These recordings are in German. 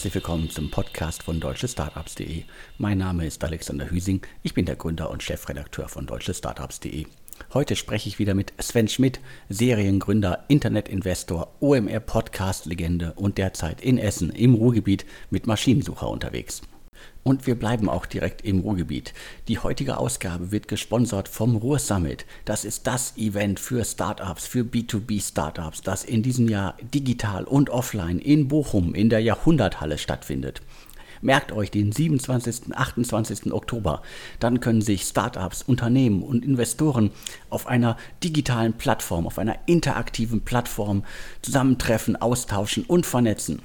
herzlich willkommen zum Podcast von deutschestartups.de. Mein Name ist Alexander Hüsing, ich bin der Gründer und Chefredakteur von deutschestartups.de. Heute spreche ich wieder mit Sven Schmidt, Seriengründer, Internetinvestor, OMR-Podcast-Legende und derzeit in Essen im Ruhrgebiet mit Maschinensucher unterwegs. Und wir bleiben auch direkt im Ruhrgebiet. Die heutige Ausgabe wird gesponsert vom Ruhr Summit. Das ist das Event für Startups, für B2B Startups, das in diesem Jahr digital und offline in Bochum in der Jahrhunderthalle stattfindet. Merkt euch den 27. 28. Oktober. Dann können sich Startups, Unternehmen und Investoren auf einer digitalen Plattform, auf einer interaktiven Plattform zusammentreffen, austauschen und vernetzen.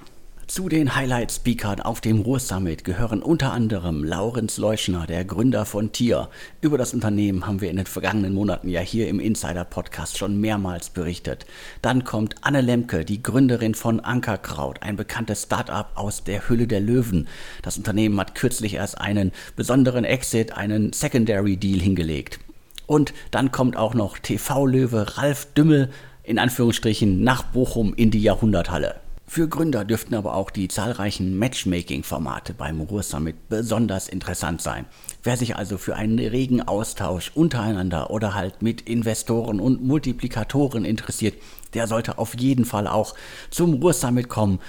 Zu den Highlight-Speakern auf dem Ruhr Summit gehören unter anderem Laurenz Leuschner, der Gründer von Tier. Über das Unternehmen haben wir in den vergangenen Monaten ja hier im Insider-Podcast schon mehrmals berichtet. Dann kommt Anne Lemke, die Gründerin von Ankerkraut, ein bekanntes Start-up aus der Hülle der Löwen. Das Unternehmen hat kürzlich erst einen besonderen Exit, einen Secondary Deal hingelegt. Und dann kommt auch noch TV-Löwe Ralf Dümmel in Anführungsstrichen nach Bochum in die Jahrhunderthalle. Für Gründer dürften aber auch die zahlreichen Matchmaking-Formate beim Ruhr Summit besonders interessant sein. Wer sich also für einen regen Austausch untereinander oder halt mit Investoren und Multiplikatoren interessiert, der sollte auf jeden Fall auch zum Ruhr Summit kommen.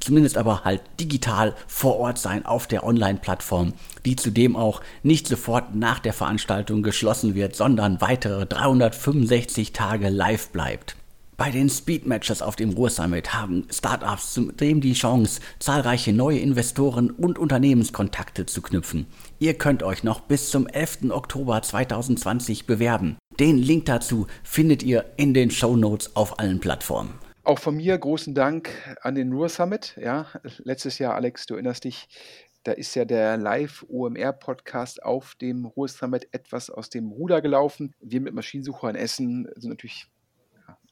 Zumindest aber halt digital vor Ort sein auf der Online-Plattform, die zudem auch nicht sofort nach der Veranstaltung geschlossen wird, sondern weitere 365 Tage live bleibt. Bei den Speed Matches auf dem Ruhr Summit haben Startups zudem die Chance, zahlreiche neue Investoren und Unternehmenskontakte zu knüpfen. Ihr könnt euch noch bis zum 11. Oktober 2020 bewerben. Den Link dazu findet ihr in den Show Notes auf allen Plattformen. Auch von mir großen Dank an den Ruhr Summit. Ja, letztes Jahr, Alex, du erinnerst dich, da ist ja der Live-OMR-Podcast auf dem Ruhr Summit etwas aus dem Ruder gelaufen. Wir mit Maschinensucher in Essen sind natürlich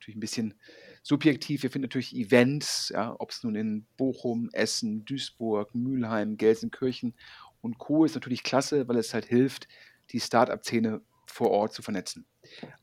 natürlich ein bisschen subjektiv. Wir finden natürlich Events, ja, ob es nun in Bochum, Essen, Duisburg, Mülheim, Gelsenkirchen und Co. ist natürlich klasse, weil es halt hilft, die Start-up-Szene vor Ort zu vernetzen.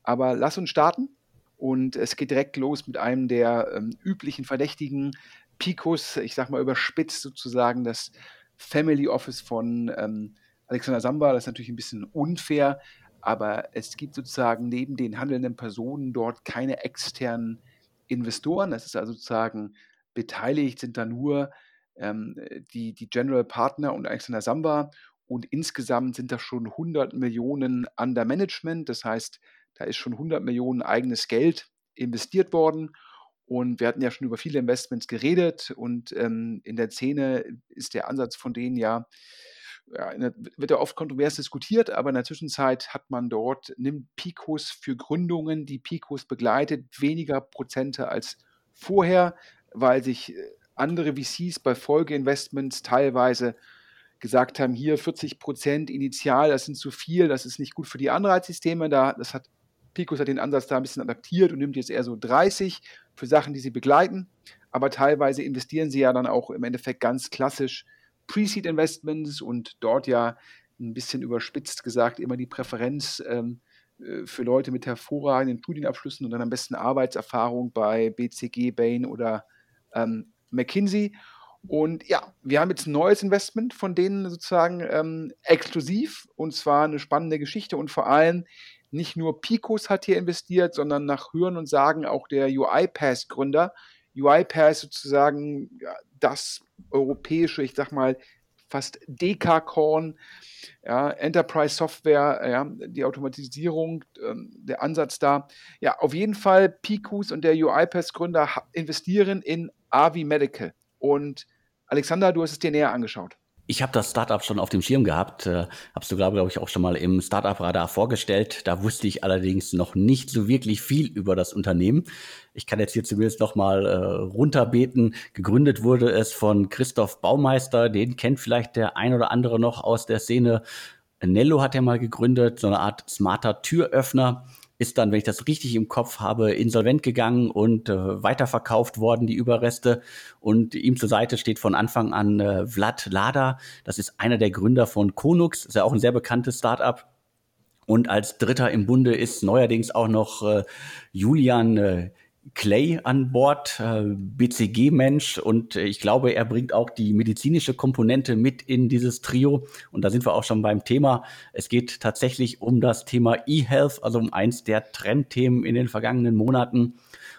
Aber lass uns starten und es geht direkt los mit einem der ähm, üblichen Verdächtigen, Picos, ich sag mal überspitzt sozusagen das Family Office von ähm, Alexander Samba. Das ist natürlich ein bisschen unfair, aber es gibt sozusagen neben den handelnden Personen dort keine externen Investoren. Das ist also sozusagen beteiligt sind da nur ähm, die, die General Partner und Alexander Samba und insgesamt sind da schon 100 Millionen under Management. Das heißt, da ist schon 100 Millionen eigenes Geld investiert worden. Und wir hatten ja schon über viele Investments geredet und ähm, in der Szene ist der Ansatz von denen ja, ja, wird ja oft kontrovers diskutiert, aber in der Zwischenzeit hat man dort, nimmt Picos für Gründungen, die Picos begleitet, weniger Prozente als vorher, weil sich äh, andere VCs bei Folgeinvestments teilweise gesagt haben, hier 40 Prozent initial, das sind zu viel, das ist nicht gut für die Anreizsysteme. Da, das hat Picos hat den Ansatz da ein bisschen adaptiert und nimmt jetzt eher so 30 für Sachen, die sie begleiten. Aber teilweise investieren sie ja dann auch im Endeffekt ganz klassisch Pre-Seed Investments und dort ja ein bisschen überspitzt gesagt immer die Präferenz ähm, äh, für Leute mit hervorragenden Studienabschlüssen und dann am besten Arbeitserfahrung bei BCG, Bain oder ähm, McKinsey. Und ja, wir haben jetzt ein neues Investment von denen sozusagen ähm, exklusiv und zwar eine spannende Geschichte und vor allem nicht nur Picos hat hier investiert, sondern nach Hören und Sagen auch der UiPath-Gründer. UiPath sozusagen ja, das europäische, ich sag mal, fast Dekakorn, ja, Enterprise Software, ja, die Automatisierung, ähm, der Ansatz da. Ja, auf jeden Fall Picus und der UiPath-Gründer investieren in Avi Medical. Und Alexander, du hast es dir näher angeschaut. Ich habe das Startup schon auf dem Schirm gehabt, äh, habe du glaube ich auch schon mal im Startup-Radar vorgestellt. Da wusste ich allerdings noch nicht so wirklich viel über das Unternehmen. Ich kann jetzt hier zumindest noch mal äh, runterbeten. Gegründet wurde es von Christoph Baumeister, den kennt vielleicht der ein oder andere noch aus der Szene. Nello hat er mal gegründet, so eine Art smarter Türöffner ist dann, wenn ich das richtig im Kopf habe, insolvent gegangen und äh, weiterverkauft worden, die Überreste. Und ihm zur Seite steht von Anfang an äh, Vlad Lada. Das ist einer der Gründer von Konux, ist ja auch ein sehr bekanntes Startup. Und als Dritter im Bunde ist neuerdings auch noch äh, Julian äh, Clay an Bord, äh, BCG-Mensch und ich glaube, er bringt auch die medizinische Komponente mit in dieses Trio. Und da sind wir auch schon beim Thema. Es geht tatsächlich um das Thema E-Health, also um eins der Trendthemen in den vergangenen Monaten.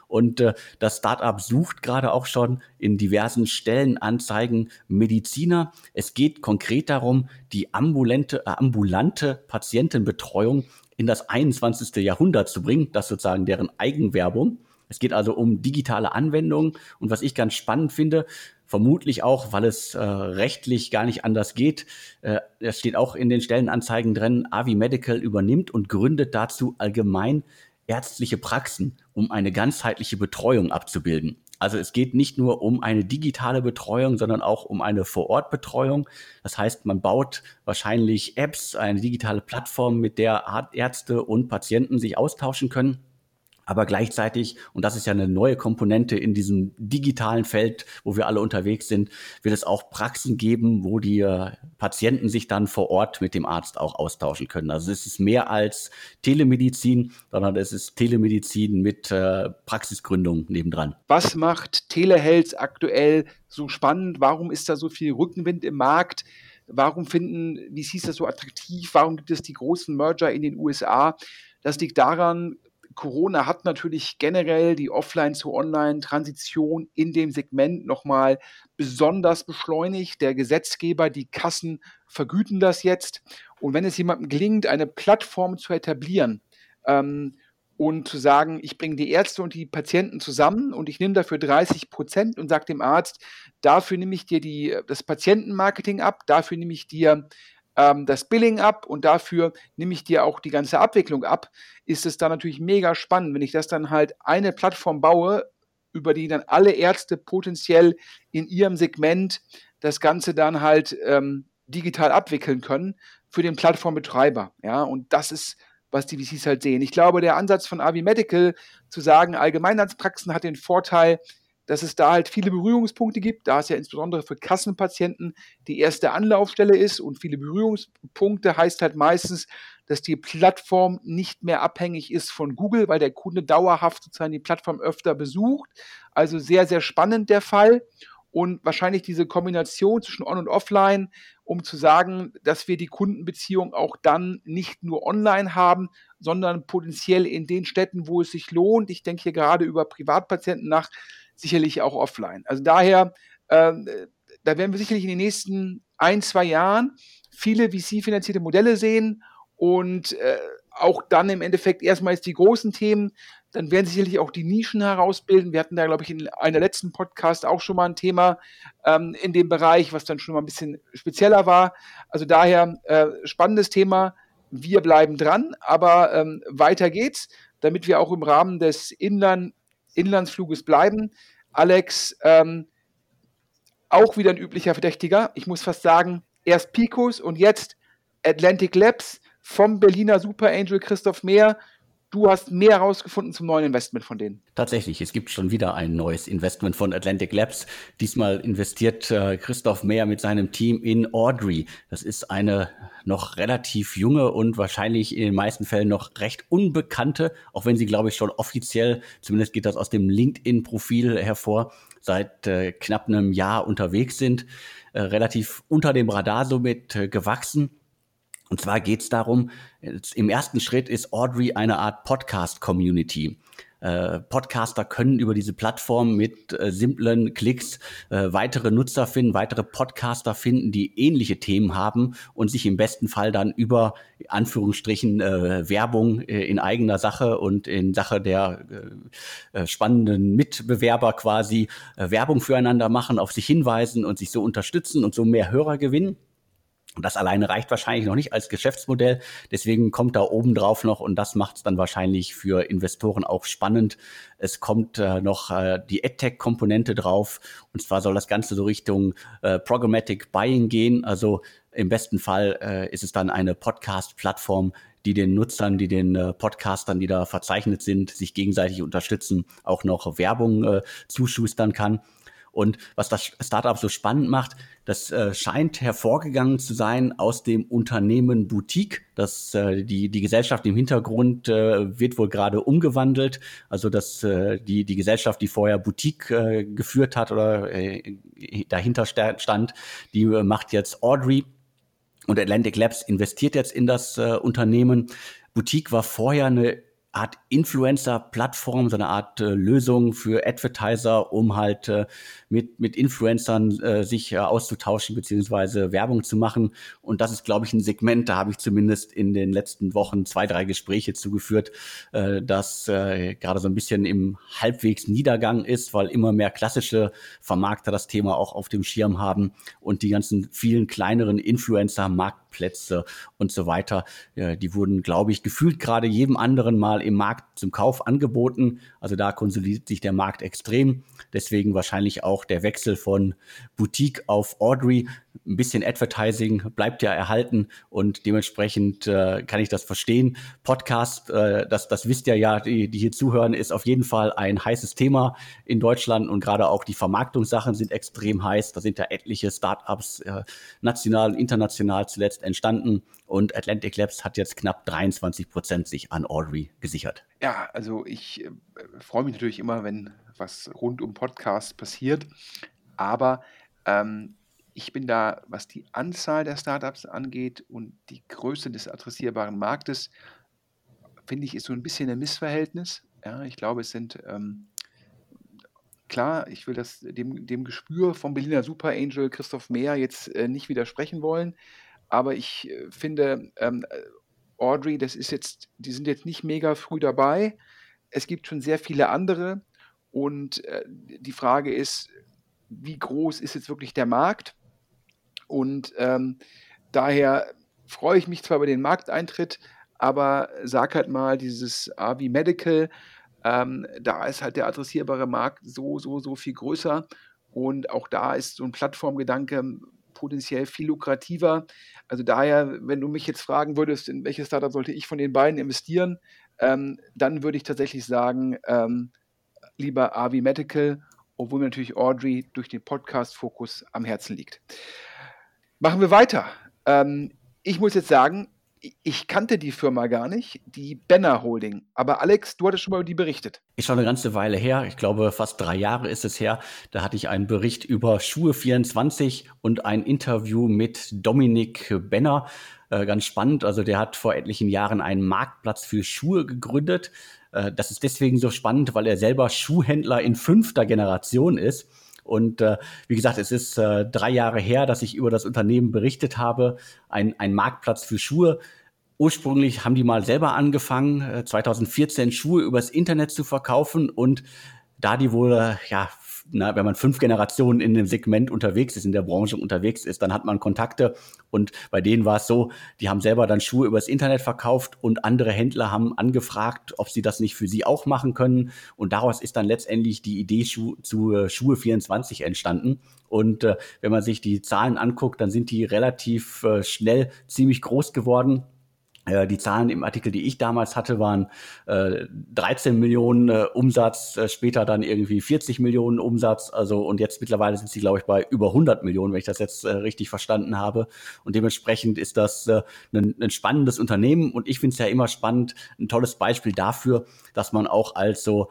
Und äh, das Startup sucht gerade auch schon in diversen Stellenanzeigen Mediziner. Es geht konkret darum, die ambulante, äh, ambulante Patientenbetreuung in das 21. Jahrhundert zu bringen. Das sozusagen deren Eigenwerbung. Es geht also um digitale Anwendungen. Und was ich ganz spannend finde, vermutlich auch, weil es äh, rechtlich gar nicht anders geht, äh, es steht auch in den Stellenanzeigen drin, Avi Medical übernimmt und gründet dazu allgemein ärztliche Praxen, um eine ganzheitliche Betreuung abzubilden. Also es geht nicht nur um eine digitale Betreuung, sondern auch um eine Vorortbetreuung. Das heißt, man baut wahrscheinlich Apps, eine digitale Plattform, mit der Ärzte und Patienten sich austauschen können aber gleichzeitig, und das ist ja eine neue Komponente in diesem digitalen Feld, wo wir alle unterwegs sind, wird es auch Praxen geben, wo die äh, Patienten sich dann vor Ort mit dem Arzt auch austauschen können. Also es ist mehr als Telemedizin, sondern es ist Telemedizin mit äh, Praxisgründung nebendran. Was macht Telehealth aktuell so spannend? Warum ist da so viel Rückenwind im Markt? Warum finden VCs das so attraktiv? Warum gibt es die großen Merger in den USA? Das liegt daran, Corona hat natürlich generell die Offline- zu Online-Transition in dem Segment nochmal besonders beschleunigt. Der Gesetzgeber, die Kassen vergüten das jetzt. Und wenn es jemandem gelingt, eine Plattform zu etablieren, ähm, und zu sagen, ich bringe die Ärzte und die Patienten zusammen und ich nehme dafür 30 Prozent und sage dem Arzt, dafür nehme ich dir die, das Patientenmarketing ab, dafür nehme ich dir ähm, das Billing ab und dafür nehme ich dir auch die ganze Abwicklung ab, ist es dann natürlich mega spannend, wenn ich das dann halt eine Plattform baue, über die dann alle Ärzte potenziell in ihrem Segment das Ganze dann halt ähm, digital abwickeln können für den Plattformbetreiber. Ja, und das ist, was die VCs halt sehen. Ich glaube, der Ansatz von Avi Medical zu sagen, Allgemeinarztpraxen hat den Vorteil, dass es da halt viele Berührungspunkte gibt, da es ja insbesondere für Kassenpatienten die erste Anlaufstelle ist und viele Berührungspunkte heißt halt meistens, dass die Plattform nicht mehr abhängig ist von Google, weil der Kunde dauerhaft sozusagen die Plattform öfter besucht. Also sehr, sehr spannend der Fall und wahrscheinlich diese Kombination zwischen On und Offline, um zu sagen, dass wir die Kundenbeziehung auch dann nicht nur online haben, sondern potenziell in den Städten, wo es sich lohnt. Ich denke hier gerade über Privatpatienten nach, sicherlich auch offline. Also daher, äh, da werden wir sicherlich in den nächsten ein, zwei Jahren viele VC-finanzierte Modelle sehen und äh, auch dann im Endeffekt erstmals die großen Themen, dann werden sicherlich auch die Nischen herausbilden. Wir hatten da, glaube ich, in einer letzten Podcast auch schon mal ein Thema ähm, in dem Bereich, was dann schon mal ein bisschen spezieller war. Also daher äh, spannendes Thema. Wir bleiben dran, aber ähm, weiter geht's, damit wir auch im Rahmen des Inland Inlandsfluges bleiben. Alex, ähm, auch wieder ein üblicher Verdächtiger. Ich muss fast sagen, erst Picos und jetzt Atlantic Labs vom Berliner Super Angel Christoph Mehr du hast mehr herausgefunden zum neuen Investment von denen. Tatsächlich, es gibt schon wieder ein neues Investment von Atlantic Labs. Diesmal investiert äh, Christoph Mehr mit seinem Team in Audrey. Das ist eine noch relativ junge und wahrscheinlich in den meisten Fällen noch recht unbekannte, auch wenn sie, glaube ich, schon offiziell, zumindest geht das aus dem LinkedIn-Profil hervor, seit äh, knapp einem Jahr unterwegs sind, äh, relativ unter dem Radar somit äh, gewachsen und zwar geht es darum, im ersten Schritt ist Audrey eine Art Podcast-Community. Äh, Podcaster können über diese Plattform mit äh, simplen Klicks äh, weitere Nutzer finden, weitere Podcaster finden, die ähnliche Themen haben und sich im besten Fall dann über Anführungsstrichen Werbung in eigener Sache und in Sache der spannenden Mitbewerber quasi Werbung füreinander machen, auf sich hinweisen und sich so unterstützen und so mehr Hörer gewinnen. Und das alleine reicht wahrscheinlich noch nicht als Geschäftsmodell. Deswegen kommt da oben drauf noch, und das macht es dann wahrscheinlich für Investoren auch spannend. Es kommt äh, noch äh, die AdTech-Komponente drauf. Und zwar soll das Ganze so Richtung äh, Programmatic Buying gehen. Also im besten Fall äh, ist es dann eine Podcast-Plattform, die den Nutzern, die den äh, Podcastern, die da verzeichnet sind, sich gegenseitig unterstützen, auch noch Werbung äh, zuschustern kann. Und was das Startup so spannend macht, das äh, scheint hervorgegangen zu sein aus dem Unternehmen Boutique. Das, äh, die, die Gesellschaft im Hintergrund äh, wird wohl gerade umgewandelt. Also dass äh, die, die Gesellschaft, die vorher Boutique äh, geführt hat oder äh, dahinter stand, die äh, macht jetzt Audrey. Und Atlantic Labs investiert jetzt in das äh, Unternehmen. Boutique war vorher eine Art Influencer-Plattform, so eine Art äh, Lösung für Advertiser, um halt äh, mit, mit Influencern äh, sich äh, auszutauschen beziehungsweise Werbung zu machen. Und das ist, glaube ich, ein Segment, da habe ich zumindest in den letzten Wochen zwei, drei Gespräche zugeführt, äh, das äh, gerade so ein bisschen im halbwegs Niedergang ist, weil immer mehr klassische Vermarkter das Thema auch auf dem Schirm haben und die ganzen vielen kleineren Influencer, Marktplätze und so weiter, die wurden, glaube ich, gefühlt gerade jedem anderen mal im Markt zum Kauf angeboten. Also da konsolidiert sich der Markt extrem. Deswegen wahrscheinlich auch der Wechsel von Boutique auf Audrey. Ein bisschen Advertising bleibt ja erhalten und dementsprechend äh, kann ich das verstehen. Podcast, äh, das, das wisst ihr ja, die, die hier zuhören, ist auf jeden Fall ein heißes Thema in Deutschland und gerade auch die Vermarktungssachen sind extrem heiß. Da sind ja etliche Startups äh, national und international zuletzt entstanden und Atlantic Labs hat jetzt knapp 23 Prozent sich an Audrey gesichert. Ja, also ich äh, freue mich natürlich immer, wenn was rund um Podcasts passiert, aber ähm, ich bin da, was die Anzahl der Startups angeht und die Größe des adressierbaren Marktes, finde ich, ist so ein bisschen ein Missverhältnis. Ja, ich glaube, es sind ähm, klar, ich will das dem, dem Gespür vom Berliner Super Angel Christoph Mehr jetzt äh, nicht widersprechen wollen. Aber ich äh, finde, ähm, äh, Audrey, das ist jetzt, die sind jetzt nicht mega früh dabei. Es gibt schon sehr viele andere. Und äh, die Frage ist, wie groß ist jetzt wirklich der Markt? Und ähm, daher freue ich mich zwar über den Markteintritt, aber sag halt mal, dieses AV Medical, ähm, da ist halt der adressierbare Markt so, so, so viel größer. Und auch da ist so ein Plattformgedanke potenziell viel lukrativer. Also daher, wenn du mich jetzt fragen würdest, in welches Startup sollte ich von den beiden investieren, ähm, dann würde ich tatsächlich sagen, ähm, lieber Avi Medical, obwohl mir natürlich Audrey durch den Podcast-Fokus am Herzen liegt. Machen wir weiter. Ähm, ich muss jetzt sagen, ich kannte die Firma gar nicht, die Benner Holding. Aber Alex, du hattest schon mal über die berichtet. Ist schon eine ganze Weile her. Ich glaube, fast drei Jahre ist es her. Da hatte ich einen Bericht über Schuhe 24 und ein Interview mit Dominik Benner. Äh, ganz spannend. Also der hat vor etlichen Jahren einen Marktplatz für Schuhe gegründet. Äh, das ist deswegen so spannend, weil er selber Schuhhändler in fünfter Generation ist. Und äh, wie gesagt, es ist äh, drei Jahre her, dass ich über das Unternehmen berichtet habe. Ein, ein Marktplatz für Schuhe. Ursprünglich haben die mal selber angefangen, äh, 2014 Schuhe übers Internet zu verkaufen und da die wohl äh, ja na, wenn man fünf Generationen in dem Segment unterwegs ist, in der Branche unterwegs ist, dann hat man Kontakte. Und bei denen war es so, die haben selber dann Schuhe übers Internet verkauft und andere Händler haben angefragt, ob sie das nicht für sie auch machen können. Und daraus ist dann letztendlich die Idee Schu zu äh, Schuhe 24 entstanden. Und äh, wenn man sich die Zahlen anguckt, dann sind die relativ äh, schnell ziemlich groß geworden. Äh, die Zahlen im Artikel, die ich damals hatte, waren äh, 13 Millionen äh, Umsatz, äh, später dann irgendwie 40 Millionen Umsatz. Also und jetzt mittlerweile sind sie, glaube ich, bei über 100 Millionen, wenn ich das jetzt äh, richtig verstanden habe. Und dementsprechend ist das äh, ein, ein spannendes Unternehmen. Und ich finde es ja immer spannend, ein tolles Beispiel dafür, dass man auch als so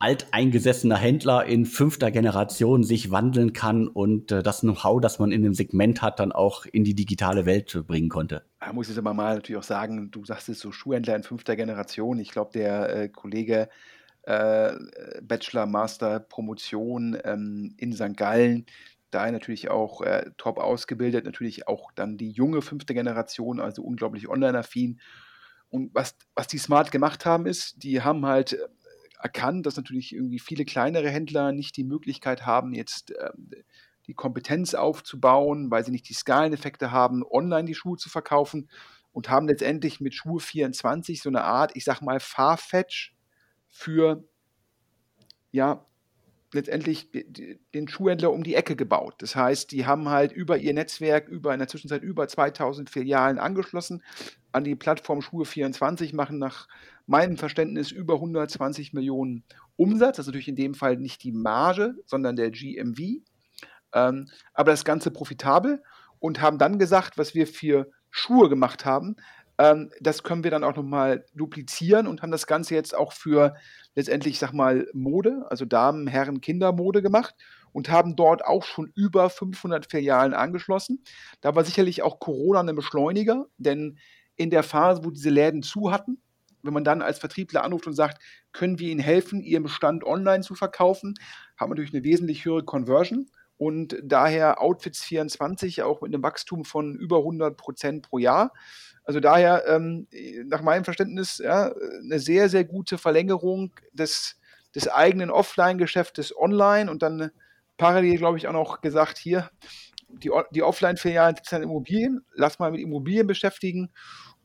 alteingesessener Händler in fünfter Generation sich wandeln kann und äh, das Know-how, das man in dem Segment hat, dann auch in die digitale Welt bringen konnte. Da muss ich aber mal natürlich auch sagen, du sagst es so Schuhhändler in fünfter Generation. Ich glaube, der äh, Kollege äh, Bachelor, Master, Promotion ähm, in St. Gallen, da natürlich auch äh, top ausgebildet, natürlich auch dann die junge fünfte Generation, also unglaublich online-affin. Und was, was die smart gemacht haben, ist, die haben halt erkannt, dass natürlich irgendwie viele kleinere Händler nicht die Möglichkeit haben, jetzt ähm, die Kompetenz aufzubauen, weil sie nicht die Skaleneffekte haben, online die Schuhe zu verkaufen und haben letztendlich mit Schuhe 24 so eine Art, ich sag mal, Farfetch für ja, letztendlich den Schuhhändler um die Ecke gebaut. Das heißt, die haben halt über ihr Netzwerk, über in der Zwischenzeit über 2000 Filialen angeschlossen an die Plattform Schuhe24, machen nach meinem Verständnis über 120 Millionen Umsatz. Das ist natürlich in dem Fall nicht die Marge, sondern der GMV. Ähm, aber das Ganze profitabel und haben dann gesagt, was wir für Schuhe gemacht haben, ähm, das können wir dann auch nochmal duplizieren und haben das Ganze jetzt auch für letztendlich, sag mal, Mode, also Damen, Herren, Kindermode gemacht und haben dort auch schon über 500 Filialen angeschlossen. Da war sicherlich auch Corona ein Beschleuniger, denn in der Phase, wo diese Läden zu hatten, wenn man dann als Vertriebler anruft und sagt, können wir Ihnen helfen, Ihren Bestand online zu verkaufen, hat man natürlich eine wesentlich höhere Conversion und daher Outfits 24 auch mit einem Wachstum von über 100 Prozent pro Jahr. Also daher, ähm, nach meinem Verständnis, ja, eine sehr, sehr gute Verlängerung des, des eigenen Offline-Geschäftes online und dann parallel, glaube ich, auch noch gesagt, hier, die, die Offline-Filialen sitzen Immobilien, lass mal mit Immobilien beschäftigen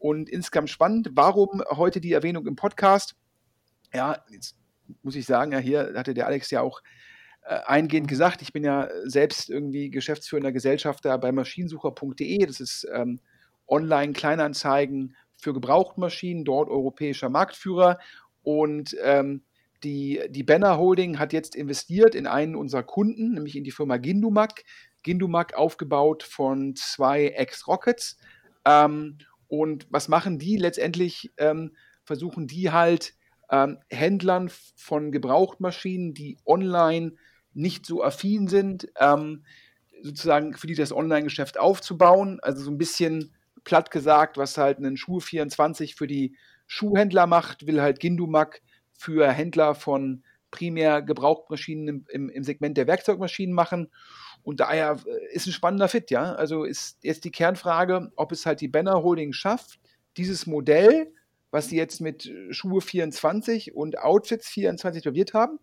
und insgesamt spannend. Warum heute die Erwähnung im Podcast? Ja, jetzt muss ich sagen, ja, hier hatte der Alex ja auch äh, eingehend gesagt, ich bin ja selbst irgendwie geschäftsführender Gesellschafter bei maschinensucher.de. Das ist ähm, Online-Kleinanzeigen für Gebrauchtmaschinen, dort europäischer Marktführer. Und ähm, die, die Banner Holding hat jetzt investiert in einen unserer Kunden, nämlich in die Firma Gindumac. Gindumac aufgebaut von zwei Ex-Rockets. Ähm, und was machen die? Letztendlich ähm, versuchen die halt ähm, Händlern von Gebrauchtmaschinen, die online nicht so affin sind, ähm, sozusagen für die das Online-Geschäft aufzubauen. Also so ein bisschen platt gesagt, was halt einen Schuh 24 für die Schuhhändler macht, will halt Gindumac für Händler von primär Gebrauchtmaschinen im, im, im, Segment der Werkzeugmaschinen machen. Und daher äh, ist ein spannender Fit, ja. Also ist jetzt die Kernfrage, ob es halt die Banner Holding schafft, dieses Modell, was sie jetzt mit Schuhe 24 und Outfits 24 etabliert haben,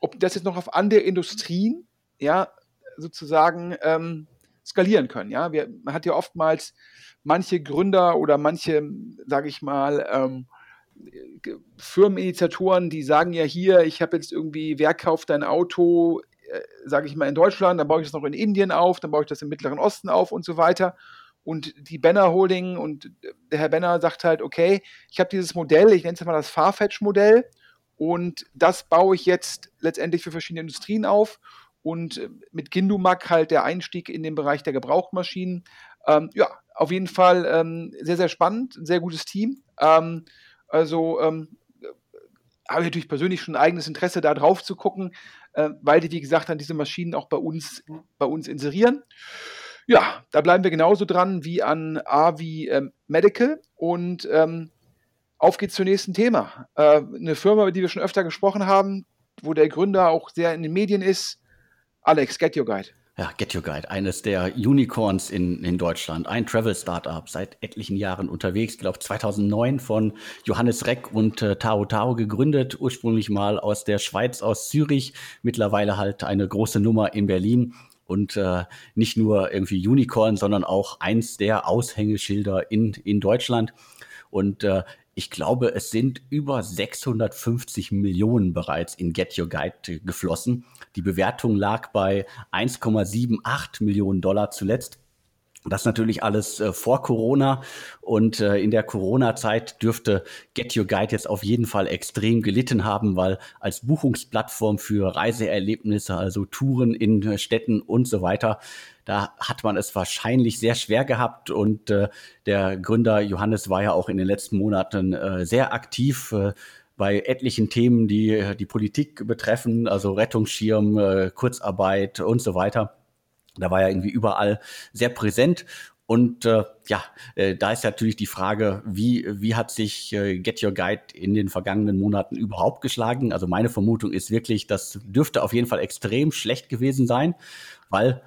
ob das jetzt noch auf andere Industrien, ja, sozusagen ähm, skalieren können. Ja, wir, man hat ja oftmals manche Gründer oder manche, sage ich mal, ähm, Firmeninitiatoren, die sagen ja hier, ich habe jetzt irgendwie, wer kauft dein Auto, äh, sage ich mal, in Deutschland, dann baue ich das noch in Indien auf, dann baue ich das im Mittleren Osten auf und so weiter. Und die Banner Holding und der Herr Benner sagt halt, okay, ich habe dieses Modell, ich nenne es mal das Farfetch-Modell und das baue ich jetzt letztendlich für verschiedene Industrien auf und äh, mit Gindumac halt der Einstieg in den Bereich der Gebrauchtmaschinen. Ähm, ja, auf jeden Fall ähm, sehr, sehr spannend, sehr gutes Team. Ähm, also ähm, habe ich natürlich persönlich schon ein eigenes Interesse, da drauf zu gucken, äh, weil die, wie gesagt, dann diese Maschinen auch bei uns, bei uns inserieren. Ja, da bleiben wir genauso dran wie an A wie ähm, Medical und ähm, auf geht's zum nächsten Thema. Äh, eine Firma, über die wir schon öfter gesprochen haben, wo der Gründer auch sehr in den Medien ist. Alex, Get Your Guide. Ja, Get Your Guide, eines der Unicorns in, in Deutschland, ein Travel-Startup, seit etlichen Jahren unterwegs, glaube 2009 von Johannes Reck und äh, Taro Taro gegründet, ursprünglich mal aus der Schweiz, aus Zürich, mittlerweile halt eine große Nummer in Berlin und äh, nicht nur irgendwie Unicorn, sondern auch eins der Aushängeschilder in, in Deutschland. Und äh, ich glaube, es sind über 650 Millionen bereits in Get Your Guide geflossen. Die Bewertung lag bei 1,78 Millionen Dollar zuletzt. Das natürlich alles äh, vor Corona und äh, in der Corona-Zeit dürfte Get Your Guide jetzt auf jeden Fall extrem gelitten haben, weil als Buchungsplattform für Reiseerlebnisse, also Touren in äh, Städten und so weiter, da hat man es wahrscheinlich sehr schwer gehabt und äh, der Gründer Johannes war ja auch in den letzten Monaten äh, sehr aktiv. Äh, bei etlichen Themen, die die Politik betreffen, also Rettungsschirm, Kurzarbeit und so weiter. Da war er irgendwie überall sehr präsent. Und äh, ja, äh, da ist natürlich die Frage, wie, wie hat sich äh, Get Your Guide in den vergangenen Monaten überhaupt geschlagen? Also meine Vermutung ist wirklich, das dürfte auf jeden Fall extrem schlecht gewesen sein, weil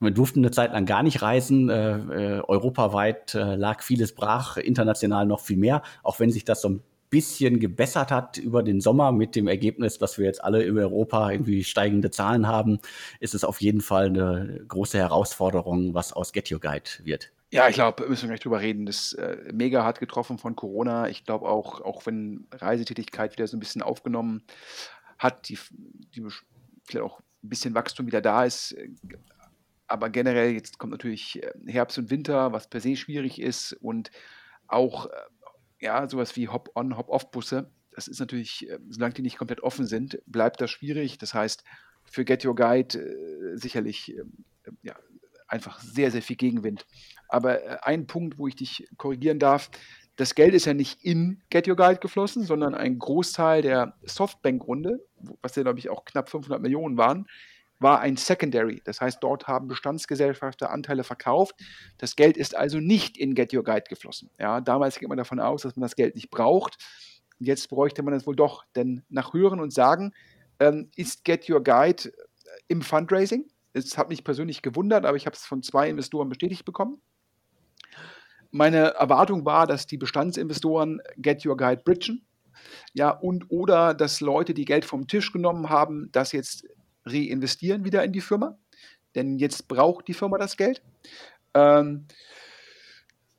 wir durften eine Zeit lang gar nicht reisen. Äh, äh, europaweit äh, lag vieles brach, international noch viel mehr, auch wenn sich das so ein bisschen gebessert hat über den Sommer mit dem Ergebnis, dass wir jetzt alle in Europa irgendwie steigende Zahlen haben, ist es auf jeden Fall eine große Herausforderung, was aus Get Your Guide wird. Ja, ich glaube, müssen wir gleich drüber reden. Das äh, mega hart getroffen von Corona. Ich glaube auch, auch wenn Reisetätigkeit wieder so ein bisschen aufgenommen hat, die, die vielleicht auch ein bisschen Wachstum wieder da ist. Aber generell, jetzt kommt natürlich äh, Herbst und Winter, was per se schwierig ist und auch äh, ja, sowas wie Hop-on, Hop-off-Busse. Das ist natürlich, äh, solange die nicht komplett offen sind, bleibt das schwierig. Das heißt, für Get Your Guide äh, sicherlich äh, ja, einfach sehr, sehr viel Gegenwind. Aber äh, ein Punkt, wo ich dich korrigieren darf, das Geld ist ja nicht in Get Your Guide geflossen, sondern ein Großteil der Softbank-Runde, was ja, glaube ich, auch knapp 500 Millionen waren, war ein Secondary. Das heißt, dort haben Bestandsgesellschafter Anteile verkauft. Das Geld ist also nicht in Get Your Guide geflossen. Ja, damals geht man davon aus, dass man das Geld nicht braucht. Jetzt bräuchte man es wohl doch, denn nach Hören und Sagen ähm, ist Get Your Guide äh, im Fundraising. Es hat mich persönlich gewundert, aber ich habe es von zwei Investoren bestätigt bekommen. Meine Erwartung war, dass die Bestandsinvestoren Get Your Guide bridgen. Ja, und oder dass Leute, die Geld vom Tisch genommen haben, das jetzt reinvestieren wieder in die Firma. Denn jetzt braucht die Firma das Geld. Ähm,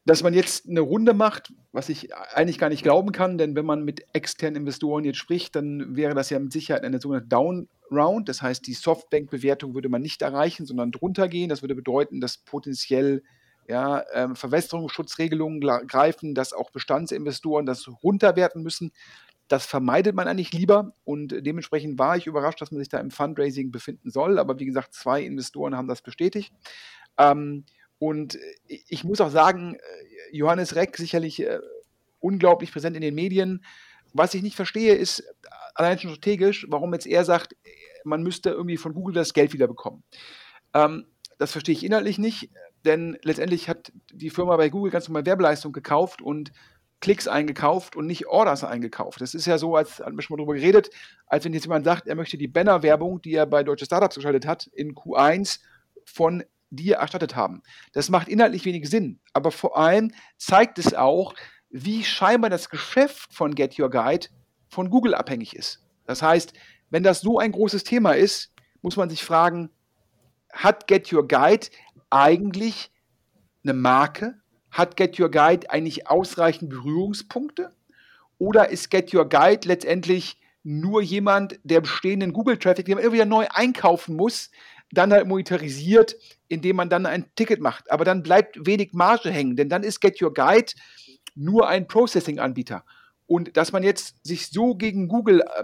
dass man jetzt eine Runde macht, was ich eigentlich gar nicht glauben kann, denn wenn man mit externen Investoren jetzt spricht, dann wäre das ja mit Sicherheit eine sogenannte Down Round. Das heißt, die Softbank-Bewertung würde man nicht erreichen, sondern drunter gehen. Das würde bedeuten, dass potenziell ja, ähm, Verwässerungsschutzregelungen greifen, dass auch Bestandsinvestoren das runterwerten müssen. Das vermeidet man eigentlich lieber und dementsprechend war ich überrascht, dass man sich da im Fundraising befinden soll. Aber wie gesagt, zwei Investoren haben das bestätigt. Ähm, und ich muss auch sagen, äh, Johannes Reck sicherlich äh, unglaublich präsent in den Medien. Was ich nicht verstehe, ist äh, allein schon strategisch, warum jetzt er sagt, man müsste irgendwie von Google das Geld wieder bekommen. Ähm, das verstehe ich inhaltlich nicht, denn letztendlich hat die Firma bei Google ganz normal Werbeleistung gekauft und Klicks eingekauft und nicht Orders eingekauft. Das ist ja so, als haben wir schon mal darüber geredet, als wenn jetzt jemand sagt, er möchte die Banner-Werbung, die er bei Deutsche Startups geschaltet hat, in Q1 von dir erstattet haben. Das macht inhaltlich wenig Sinn, aber vor allem zeigt es auch, wie scheinbar das Geschäft von Get Your Guide von Google abhängig ist. Das heißt, wenn das so ein großes Thema ist, muss man sich fragen, hat Get Your Guide eigentlich eine Marke? Hat Get Your Guide eigentlich ausreichend Berührungspunkte? Oder ist Get Your Guide letztendlich nur jemand, der bestehenden Google-Traffic, den man immer wieder neu einkaufen muss, dann halt monetarisiert, indem man dann ein Ticket macht. Aber dann bleibt wenig Marge hängen, denn dann ist Get Your Guide nur ein Processing-Anbieter. Und dass man jetzt sich so gegen Google äh,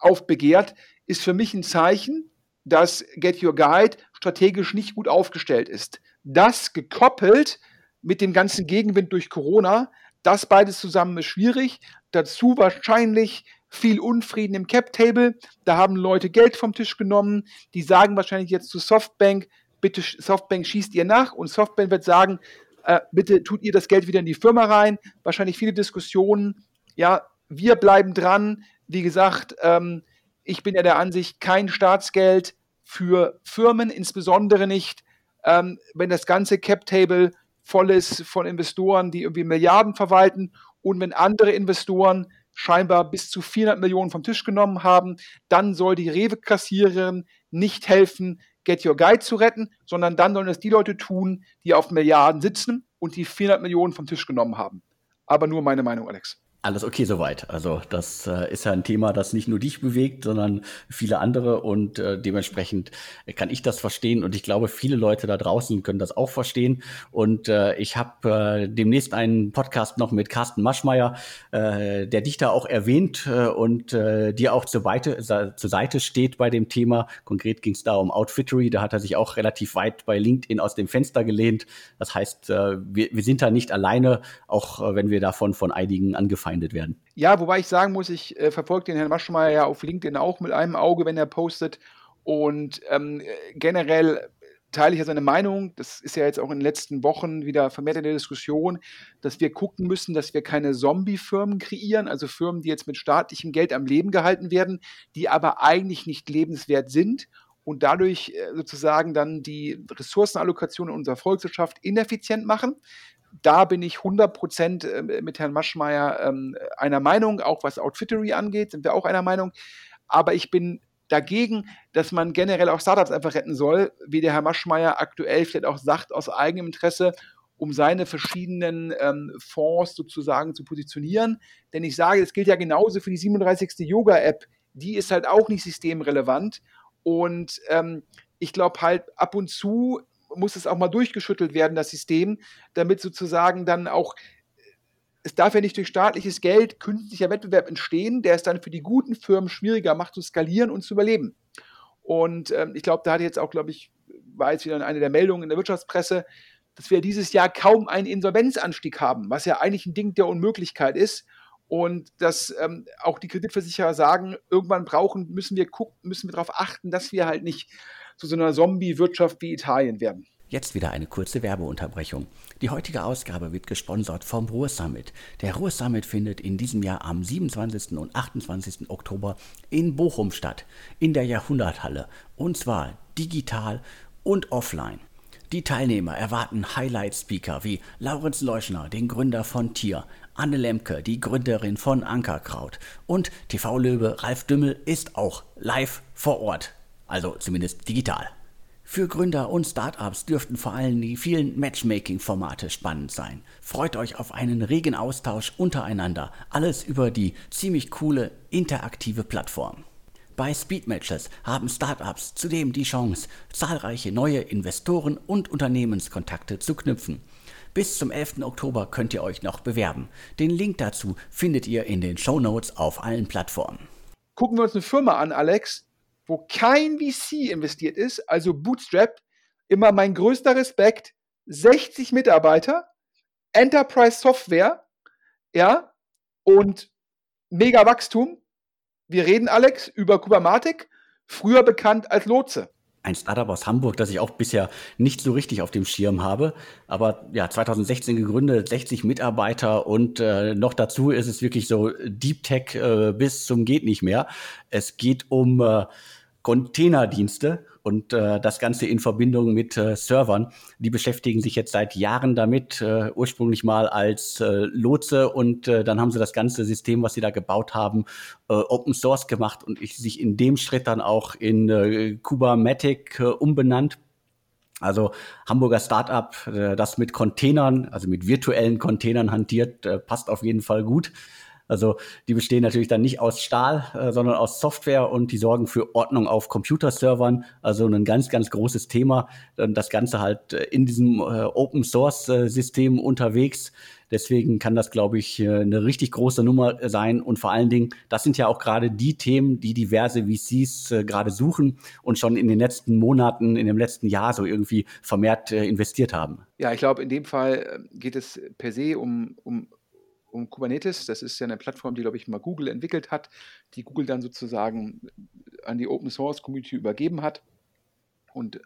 aufbegehrt, ist für mich ein Zeichen, dass Get Your Guide strategisch nicht gut aufgestellt ist. Das gekoppelt mit dem ganzen Gegenwind durch Corona, das beides zusammen ist schwierig. Dazu wahrscheinlich viel Unfrieden im Cap-Table. Da haben Leute Geld vom Tisch genommen. Die sagen wahrscheinlich jetzt zu Softbank, bitte Softbank schießt ihr nach. Und Softbank wird sagen, äh, bitte tut ihr das Geld wieder in die Firma rein. Wahrscheinlich viele Diskussionen. Ja, wir bleiben dran. Wie gesagt, ähm, ich bin ja der Ansicht, kein Staatsgeld für Firmen, insbesondere nicht, ähm, wenn das ganze Cap-Table voll ist von Investoren, die irgendwie Milliarden verwalten und wenn andere Investoren scheinbar bis zu 400 Millionen vom Tisch genommen haben, dann soll die Rewe-Kassiererin nicht helfen, Get Your Guide zu retten, sondern dann sollen es die Leute tun, die auf Milliarden sitzen und die 400 Millionen vom Tisch genommen haben. Aber nur meine Meinung, Alex. Alles okay soweit. Also das äh, ist ja ein Thema, das nicht nur dich bewegt, sondern viele andere und äh, dementsprechend kann ich das verstehen und ich glaube, viele Leute da draußen können das auch verstehen. Und äh, ich habe äh, demnächst einen Podcast noch mit Carsten Maschmeyer, äh, der dich da auch erwähnt äh, und dir auch zur, Weite, zur Seite steht bei dem Thema. Konkret ging es da um Outfittery, da hat er sich auch relativ weit bei LinkedIn aus dem Fenster gelehnt. Das heißt, wir, wir sind da nicht alleine, auch wenn wir davon von einigen angefangen angefeindet werden. Ja, wobei ich sagen muss, ich äh, verfolge den Herrn Maschmeyer ja auf LinkedIn auch mit einem Auge, wenn er postet. Und ähm, generell teile ich ja seine Meinung. Das ist ja jetzt auch in den letzten Wochen wieder vermehrt in der Diskussion, dass wir gucken müssen, dass wir keine Zombie-Firmen kreieren, also Firmen, die jetzt mit staatlichem Geld am Leben gehalten werden, die aber eigentlich nicht lebenswert sind und dadurch äh, sozusagen dann die Ressourcenallokation in unserer Volkswirtschaft ineffizient machen da bin ich 100% äh, mit Herrn Maschmeyer ähm, einer Meinung, auch was Outfittery angeht, sind wir auch einer Meinung. Aber ich bin dagegen, dass man generell auch Startups einfach retten soll, wie der Herr Maschmeyer aktuell vielleicht auch sagt, aus eigenem Interesse, um seine verschiedenen ähm, Fonds sozusagen zu positionieren. Denn ich sage, es gilt ja genauso für die 37. Yoga-App. Die ist halt auch nicht systemrelevant. Und ähm, ich glaube halt, ab und zu muss es auch mal durchgeschüttelt werden, das System, damit sozusagen dann auch es darf ja nicht durch staatliches Geld künstlicher Wettbewerb entstehen, der es dann für die guten Firmen schwieriger macht zu skalieren und zu überleben. Und ähm, ich glaube, da hat jetzt auch, glaube ich, war jetzt wieder eine der Meldungen in der Wirtschaftspresse, dass wir dieses Jahr kaum einen Insolvenzanstieg haben, was ja eigentlich ein Ding der Unmöglichkeit ist. Und dass ähm, auch die Kreditversicherer sagen, irgendwann brauchen, müssen wir gucken, müssen wir darauf achten, dass wir halt nicht zu so einer Zombie-Wirtschaft wie Italien werden. Jetzt wieder eine kurze Werbeunterbrechung. Die heutige Ausgabe wird gesponsert vom Ruhr Summit. Der Ruhr Summit findet in diesem Jahr am 27. und 28. Oktober in Bochum statt, in der Jahrhunderthalle, und zwar digital und offline. Die Teilnehmer erwarten Highlight-Speaker wie Laurenz Leuschner, den Gründer von Tier, Anne Lemke, die Gründerin von Ankerkraut und TV-Löwe Ralf Dümmel ist auch live vor Ort, also zumindest digital. Für Gründer und Startups dürften vor allem die vielen Matchmaking-Formate spannend sein. Freut euch auf einen regen Austausch untereinander, alles über die ziemlich coole interaktive Plattform. Bei Speedmatches haben Startups zudem die Chance, zahlreiche neue Investoren und Unternehmenskontakte zu knüpfen. Bis zum 11. Oktober könnt ihr euch noch bewerben. Den Link dazu findet ihr in den Show Notes auf allen Plattformen. Gucken wir uns eine Firma an, Alex, wo kein VC investiert ist, also Bootstrap. Immer mein größter Respekt. 60 Mitarbeiter, Enterprise Software, ja, und mega Wachstum. Wir reden, Alex, über Kubamatic, früher bekannt als Lotse. Ein Startup aus Hamburg, das ich auch bisher nicht so richtig auf dem Schirm habe. Aber ja, 2016 gegründet, 60 Mitarbeiter und äh, noch dazu ist es wirklich so Deep Tech äh, bis zum geht nicht mehr. Es geht um äh, Containerdienste und äh, das Ganze in Verbindung mit äh, Servern. Die beschäftigen sich jetzt seit Jahren damit, äh, ursprünglich mal als äh, Lotse und äh, dann haben sie das ganze System, was sie da gebaut haben, äh, Open Source gemacht und ich, sich in dem Schritt dann auch in äh, Kubamatic äh, umbenannt. Also Hamburger Startup, äh, das mit Containern, also mit virtuellen Containern hantiert, äh, passt auf jeden Fall gut. Also die bestehen natürlich dann nicht aus Stahl, äh, sondern aus Software und die sorgen für Ordnung auf Computerservern. Also ein ganz, ganz großes Thema. Und das Ganze halt äh, in diesem äh, Open Source äh, System unterwegs. Deswegen kann das, glaube ich, äh, eine richtig große Nummer sein. Und vor allen Dingen, das sind ja auch gerade die Themen, die diverse VCs gerade suchen und schon in den letzten Monaten, in dem letzten Jahr so irgendwie vermehrt investiert haben. Ja, ich glaube, in dem Fall geht es per se um, um um Kubernetes. Das ist ja eine Plattform, die, glaube ich, mal Google entwickelt hat, die Google dann sozusagen an die Open Source Community übergeben hat. Und äh,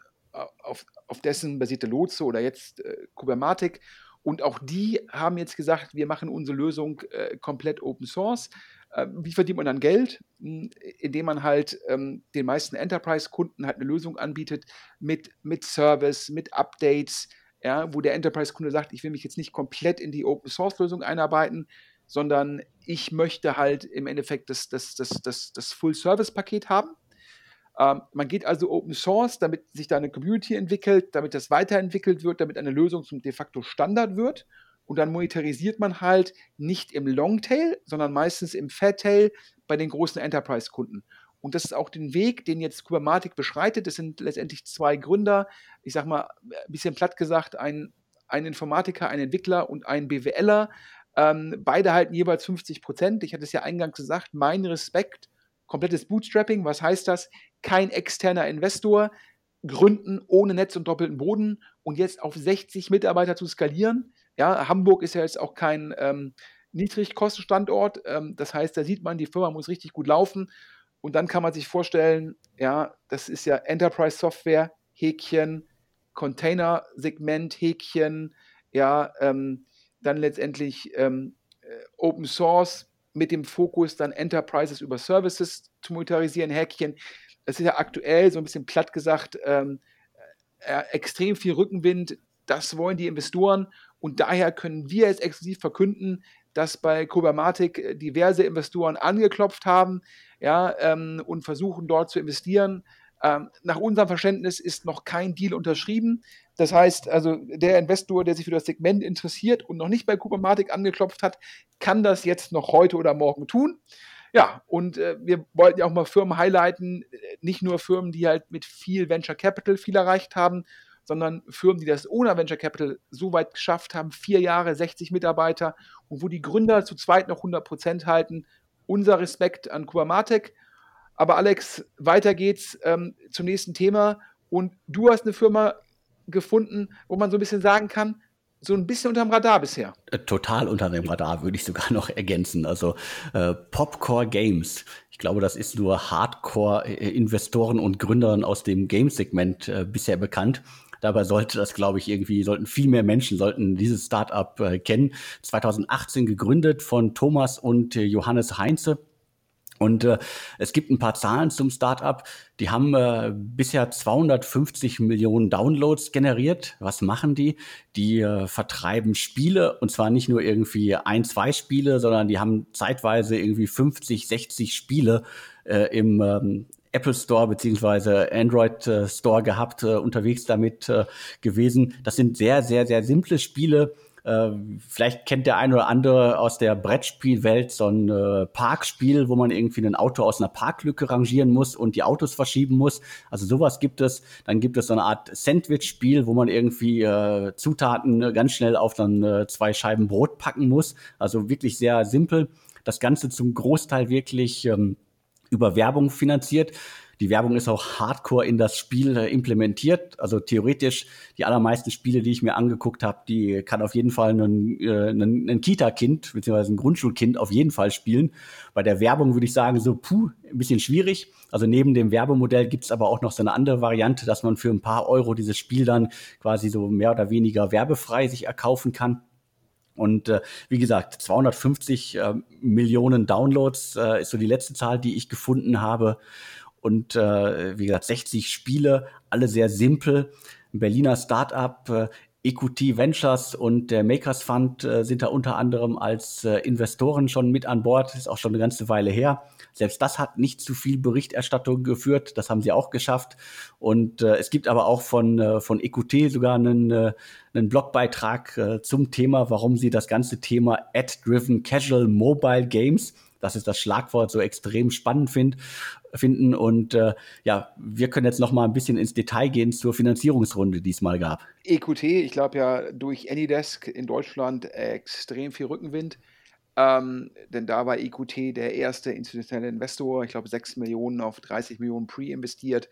auf, auf dessen basierte Lotse oder jetzt äh, Kubermatic. Und auch die haben jetzt gesagt, wir machen unsere Lösung äh, komplett Open Source. Äh, wie verdient man dann Geld? Hm, indem man halt ähm, den meisten Enterprise-Kunden halt eine Lösung anbietet mit, mit Service, mit Updates, ja, wo der Enterprise-Kunde sagt, ich will mich jetzt nicht komplett in die Open-Source-Lösung einarbeiten, sondern ich möchte halt im Endeffekt das, das, das, das, das Full-Service-Paket haben. Ähm, man geht also Open Source, damit sich da eine Community entwickelt, damit das weiterentwickelt wird, damit eine Lösung zum de facto Standard wird. Und dann monetarisiert man halt nicht im Longtail, sondern meistens im Fattail bei den großen Enterprise-Kunden. Und das ist auch den Weg, den jetzt Kubermatic beschreitet. Das sind letztendlich zwei Gründer, ich sag mal, ein bisschen platt gesagt, ein, ein Informatiker, ein Entwickler und ein BWLer. Ähm, beide halten jeweils 50 Prozent. Ich hatte es ja eingangs gesagt, mein Respekt, komplettes Bootstrapping. Was heißt das? Kein externer Investor, gründen ohne Netz und doppelten Boden und jetzt auf 60 Mitarbeiter zu skalieren. Ja, Hamburg ist ja jetzt auch kein ähm, Niedrigkostenstandort. Ähm, das heißt, da sieht man, die Firma muss richtig gut laufen. Und dann kann man sich vorstellen, ja, das ist ja Enterprise Software, Häkchen, Container-Segment, Häkchen, ja, ähm, dann letztendlich ähm, äh, Open Source mit dem Fokus dann Enterprises über Services zu monetarisieren, Häkchen. Das ist ja aktuell so ein bisschen platt gesagt ähm, äh, extrem viel Rückenwind. Das wollen die Investoren und daher können wir jetzt exklusiv verkünden, dass bei Kubamatic äh, diverse Investoren angeklopft haben ja, ähm, und versuchen dort zu investieren. Ähm, nach unserem Verständnis ist noch kein Deal unterschrieben. Das heißt, also der Investor, der sich für das Segment interessiert und noch nicht bei Kubamatic angeklopft hat, kann das jetzt noch heute oder morgen tun. Ja, und äh, wir wollten ja auch mal Firmen highlighten, nicht nur Firmen, die halt mit viel Venture Capital viel erreicht haben, sondern Firmen, die das ohne Venture Capital so weit geschafft haben, vier Jahre, 60 Mitarbeiter und wo die Gründer zu zweit noch 100 Prozent halten. Unser Respekt an Kubamatek. Aber Alex, weiter geht's ähm, zum nächsten Thema. Und du hast eine Firma gefunden, wo man so ein bisschen sagen kann, so ein bisschen unterm Radar bisher. Äh, total unter dem Radar, würde ich sogar noch ergänzen. Also äh, Popcore Games. Ich glaube, das ist nur Hardcore-Investoren und Gründern aus dem Games-Segment äh, bisher bekannt. Dabei sollte das, glaube ich, irgendwie, sollten viel mehr Menschen sollten dieses Startup äh, kennen. 2018 gegründet von Thomas und äh, Johannes Heinze. Und äh, es gibt ein paar Zahlen zum Startup. Die haben äh, bisher 250 Millionen Downloads generiert. Was machen die? Die äh, vertreiben Spiele und zwar nicht nur irgendwie ein, zwei Spiele, sondern die haben zeitweise irgendwie 50, 60 Spiele äh, im ähm, Apple Store beziehungsweise Android äh, Store gehabt, äh, unterwegs damit äh, gewesen. Das sind sehr, sehr, sehr simple Spiele äh, vielleicht kennt der eine oder andere aus der Brettspielwelt so ein äh, Parkspiel, wo man irgendwie ein Auto aus einer Parklücke rangieren muss und die Autos verschieben muss. Also sowas gibt es. Dann gibt es so eine Art Sandwich-Spiel, wo man irgendwie äh, Zutaten ganz schnell auf dann zwei Scheiben Brot packen muss. Also wirklich sehr simpel. Das Ganze zum Großteil wirklich ähm, über Werbung finanziert. Die Werbung ist auch hardcore in das Spiel äh, implementiert. Also theoretisch, die allermeisten Spiele, die ich mir angeguckt habe, die kann auf jeden Fall ein, äh, ein, ein Kita-Kind bzw. ein Grundschulkind auf jeden Fall spielen. Bei der Werbung würde ich sagen, so puh, ein bisschen schwierig. Also neben dem Werbemodell gibt es aber auch noch so eine andere Variante, dass man für ein paar Euro dieses Spiel dann quasi so mehr oder weniger werbefrei sich erkaufen kann. Und äh, wie gesagt, 250 äh, Millionen Downloads äh, ist so die letzte Zahl, die ich gefunden habe und äh, wie gesagt 60 Spiele, alle sehr simpel. Ein Berliner Startup, äh, EQT Ventures und der Makers Fund äh, sind da unter anderem als äh, Investoren schon mit an Bord. Das ist auch schon eine ganze Weile her. Selbst das hat nicht zu viel Berichterstattung geführt. Das haben sie auch geschafft. Und äh, es gibt aber auch von, äh, von EQT sogar einen, äh, einen Blogbeitrag äh, zum Thema, warum sie das ganze Thema Ad-Driven Casual Mobile Games das ist das Schlagwort so extrem spannend find, finden. Und äh, ja, wir können jetzt noch mal ein bisschen ins Detail gehen zur Finanzierungsrunde, die es mal gab. EQT, ich glaube ja durch Anydesk in Deutschland extrem viel Rückenwind. Ähm, denn da war EQT der erste institutionelle Investor, ich glaube 6 Millionen auf 30 Millionen pre-investiert.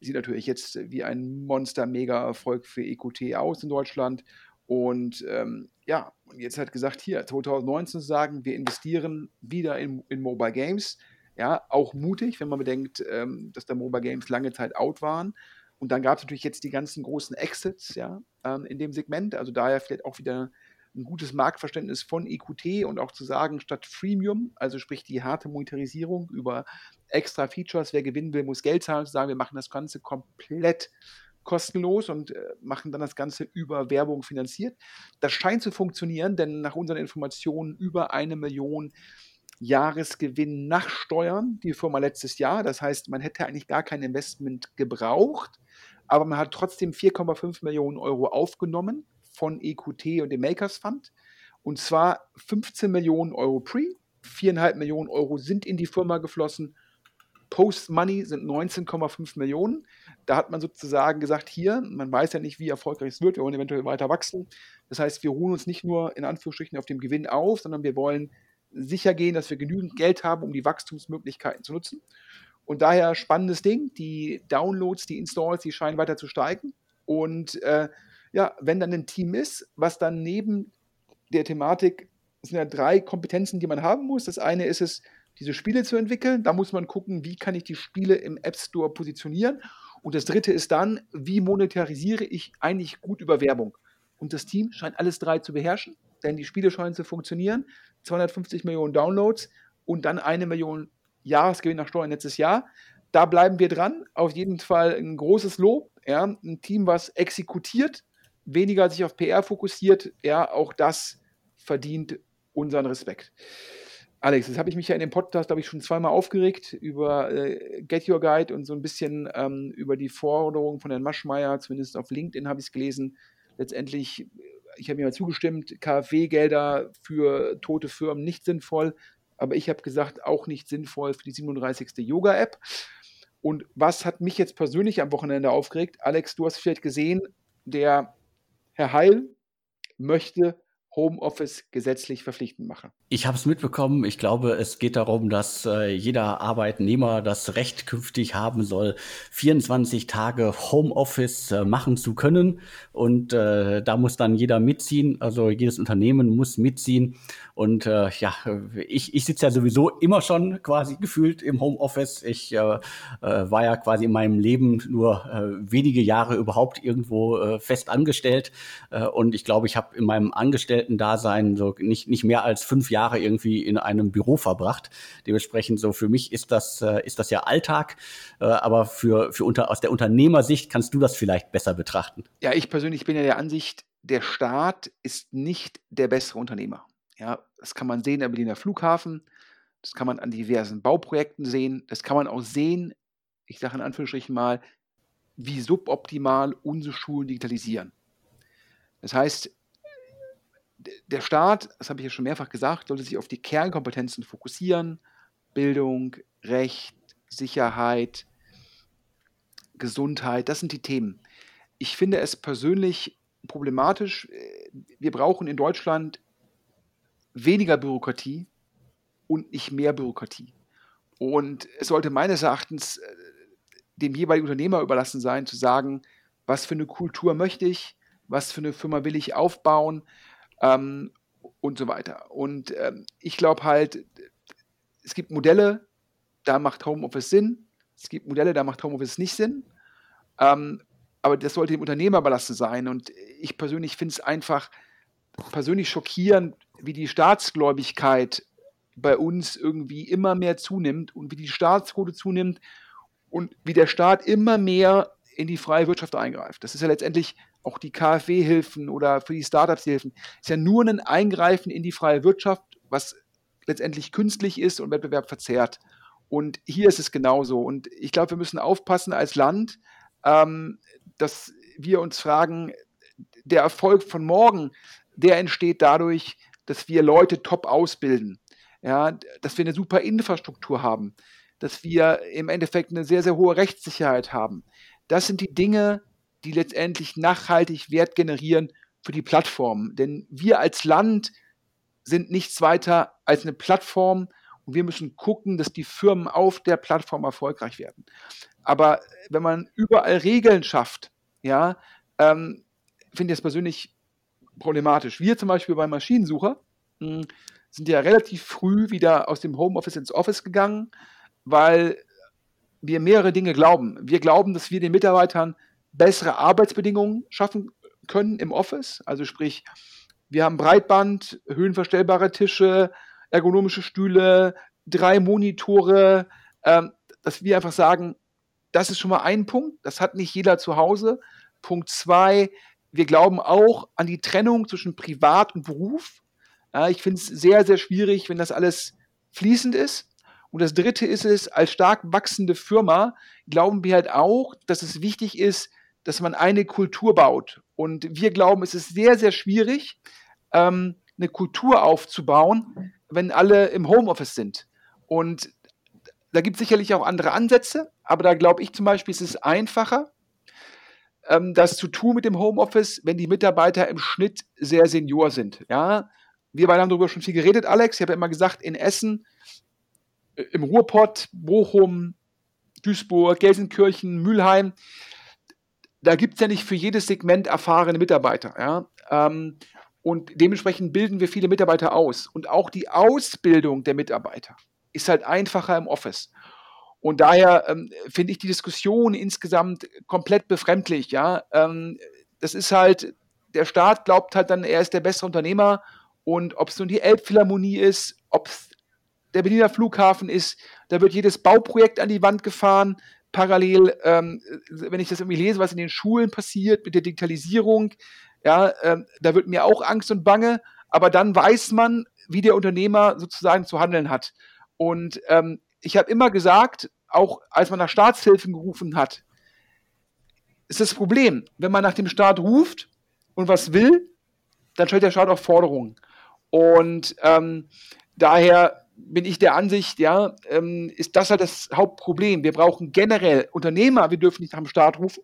Sieht natürlich jetzt wie ein Monster-Mega-Erfolg für EQT aus in Deutschland. Und ähm, ja, und jetzt hat gesagt, hier 2019 zu sagen, wir investieren wieder in, in Mobile Games. Ja, auch mutig, wenn man bedenkt, ähm, dass da Mobile Games lange Zeit out waren. Und dann gab es natürlich jetzt die ganzen großen Exits ja, ähm, in dem Segment. Also daher vielleicht auch wieder ein gutes Marktverständnis von EQT und auch zu sagen, statt Freemium, also sprich die harte Monetarisierung über extra Features, wer gewinnen will, muss Geld zahlen, zu sagen, wir machen das Ganze komplett kostenlos und äh, machen dann das Ganze über Werbung finanziert. Das scheint zu funktionieren, denn nach unseren Informationen über eine Million Jahresgewinn nach Steuern, die Firma letztes Jahr. Das heißt, man hätte eigentlich gar kein Investment gebraucht, aber man hat trotzdem 4,5 Millionen Euro aufgenommen von EQT und dem Makers Fund. Und zwar 15 Millionen Euro pre, 4,5 Millionen Euro sind in die Firma geflossen Post-Money sind 19,5 Millionen. Da hat man sozusagen gesagt, hier, man weiß ja nicht, wie erfolgreich es wird, wir wollen eventuell weiter wachsen. Das heißt, wir ruhen uns nicht nur in Anführungsstrichen auf dem Gewinn auf, sondern wir wollen sicher gehen, dass wir genügend Geld haben, um die Wachstumsmöglichkeiten zu nutzen. Und daher spannendes Ding, die Downloads, die Installs, die scheinen weiter zu steigen. Und äh, ja, wenn dann ein Team ist, was dann neben der Thematik, es sind ja drei Kompetenzen, die man haben muss. Das eine ist es, diese Spiele zu entwickeln. Da muss man gucken, wie kann ich die Spiele im App Store positionieren. Und das dritte ist dann, wie monetarisiere ich eigentlich gut über Werbung. Und das Team scheint alles drei zu beherrschen, denn die Spiele scheinen zu funktionieren. 250 Millionen Downloads und dann eine Million Jahresgewinn nach Steuern letztes Jahr. Da bleiben wir dran. Auf jeden Fall ein großes Lob. Ja, ein Team, was exekutiert, weniger sich auf PR fokussiert. Ja, auch das verdient unseren Respekt. Alex, jetzt habe ich mich ja in dem Podcast, glaube ich, schon zweimal aufgeregt über äh, Get Your Guide und so ein bisschen ähm, über die Forderung von Herrn Maschmeyer, zumindest auf LinkedIn habe ich es gelesen. Letztendlich, ich habe mir mal zugestimmt, KfW-Gelder für tote Firmen nicht sinnvoll. aber ich habe gesagt, auch nicht sinnvoll für die 37. Yoga-App. Und was hat mich jetzt persönlich am Wochenende aufgeregt? Alex, du hast vielleicht gesehen, der Herr Heil möchte Homeoffice gesetzlich verpflichtend machen. Ich habe es mitbekommen. Ich glaube, es geht darum, dass äh, jeder Arbeitnehmer das Recht künftig haben soll, 24 Tage Homeoffice äh, machen zu können. Und äh, da muss dann jeder mitziehen. Also jedes Unternehmen muss mitziehen. Und äh, ja, ich, ich sitze ja sowieso immer schon quasi gefühlt im Homeoffice. Ich äh, äh, war ja quasi in meinem Leben nur wenige Jahre überhaupt irgendwo fest angestellt. Und ich glaube, ich habe in meinem Angestellten-Dasein so nicht, nicht mehr als fünf Jahre irgendwie in einem Büro verbracht. Dementsprechend so für mich ist das, äh, ist das ja Alltag, äh, aber für, für unter, aus der Unternehmersicht kannst du das vielleicht besser betrachten. Ja, ich persönlich bin ja der Ansicht, der Staat ist nicht der bessere Unternehmer. Ja, das kann man sehen am Berliner Flughafen, das kann man an diversen Bauprojekten sehen, das kann man auch sehen, ich sage in Anführungsstrichen mal, wie suboptimal unsere Schulen digitalisieren. Das heißt, der Staat, das habe ich ja schon mehrfach gesagt, sollte sich auf die Kernkompetenzen fokussieren. Bildung, Recht, Sicherheit, Gesundheit, das sind die Themen. Ich finde es persönlich problematisch. Wir brauchen in Deutschland weniger Bürokratie und nicht mehr Bürokratie. Und es sollte meines Erachtens äh, dem jeweiligen Unternehmer überlassen sein, zu sagen, was für eine Kultur möchte ich, was für eine Firma will ich aufbauen, ähm, und so weiter. Und ähm, ich glaube halt, es gibt Modelle, da macht Homeoffice Sinn. Es gibt Modelle, da macht Homeoffice nicht Sinn. Ähm, aber das sollte dem Unternehmer überlassen sein. Und ich persönlich finde es einfach persönlich schockierend, wie die Staatsgläubigkeit bei uns irgendwie immer mehr zunimmt und wie die Staatsquote zunimmt und wie der Staat immer mehr in die freie Wirtschaft eingreift. Das ist ja letztendlich auch die KfW-Hilfen oder für die Startups Hilfen, ist ja nur ein Eingreifen in die freie Wirtschaft, was letztendlich künstlich ist und Wettbewerb verzerrt. Und hier ist es genauso. Und ich glaube, wir müssen aufpassen als Land, ähm, dass wir uns fragen, der Erfolg von morgen, der entsteht dadurch, dass wir Leute top ausbilden, ja, dass wir eine super Infrastruktur haben, dass wir im Endeffekt eine sehr, sehr hohe Rechtssicherheit haben. Das sind die Dinge, die letztendlich nachhaltig Wert generieren für die Plattform. Denn wir als Land sind nichts weiter als eine Plattform und wir müssen gucken, dass die Firmen auf der Plattform erfolgreich werden. Aber wenn man überall Regeln schafft, ja, ähm, finde ich das persönlich problematisch. Wir zum Beispiel beim Maschinensucher mh, hm, sind ja relativ früh wieder aus dem Homeoffice ins Office gegangen, weil wir mehrere Dinge glauben. Wir glauben, dass wir den Mitarbeitern bessere Arbeitsbedingungen schaffen können im Office. Also sprich, wir haben Breitband, höhenverstellbare Tische, ergonomische Stühle, drei Monitore, ähm, dass wir einfach sagen, das ist schon mal ein Punkt, das hat nicht jeder zu Hause. Punkt zwei, wir glauben auch an die Trennung zwischen Privat und Beruf. Ja, ich finde es sehr, sehr schwierig, wenn das alles fließend ist. Und das dritte ist es, als stark wachsende Firma glauben wir halt auch, dass es wichtig ist, dass man eine Kultur baut. Und wir glauben, es ist sehr, sehr schwierig, ähm, eine Kultur aufzubauen, wenn alle im Homeoffice sind. Und da gibt es sicherlich auch andere Ansätze, aber da glaube ich zum Beispiel, es ist einfacher, ähm, das zu tun mit dem Homeoffice, wenn die Mitarbeiter im Schnitt sehr senior sind. Ja, wir beide haben darüber schon viel geredet, Alex. Ich habe ja immer gesagt, in Essen, äh, im Ruhrpott, Bochum, Duisburg, Gelsenkirchen, Mülheim, da gibt es ja nicht für jedes Segment erfahrene Mitarbeiter. Ja? Ähm, und dementsprechend bilden wir viele Mitarbeiter aus. Und auch die Ausbildung der Mitarbeiter ist halt einfacher im Office. Und daher ähm, finde ich die Diskussion insgesamt komplett befremdlich. Ja? Ähm, das ist halt, der Staat glaubt halt dann, er ist der bessere Unternehmer. Und ob es nun die Elbphilharmonie ist, ob es der Berliner Flughafen ist, da wird jedes Bauprojekt an die Wand gefahren parallel, ähm, wenn ich das irgendwie lese, was in den Schulen passiert mit der Digitalisierung, ja, ähm, da wird mir auch Angst und Bange, aber dann weiß man, wie der Unternehmer sozusagen zu handeln hat. Und ähm, ich habe immer gesagt, auch als man nach Staatshilfen gerufen hat, ist das Problem, wenn man nach dem Staat ruft und was will, dann stellt der Staat auch Forderungen. Und ähm, daher bin ich der Ansicht, ja, ähm, ist das halt das Hauptproblem. Wir brauchen generell Unternehmer, wir dürfen nicht nach dem Staat rufen,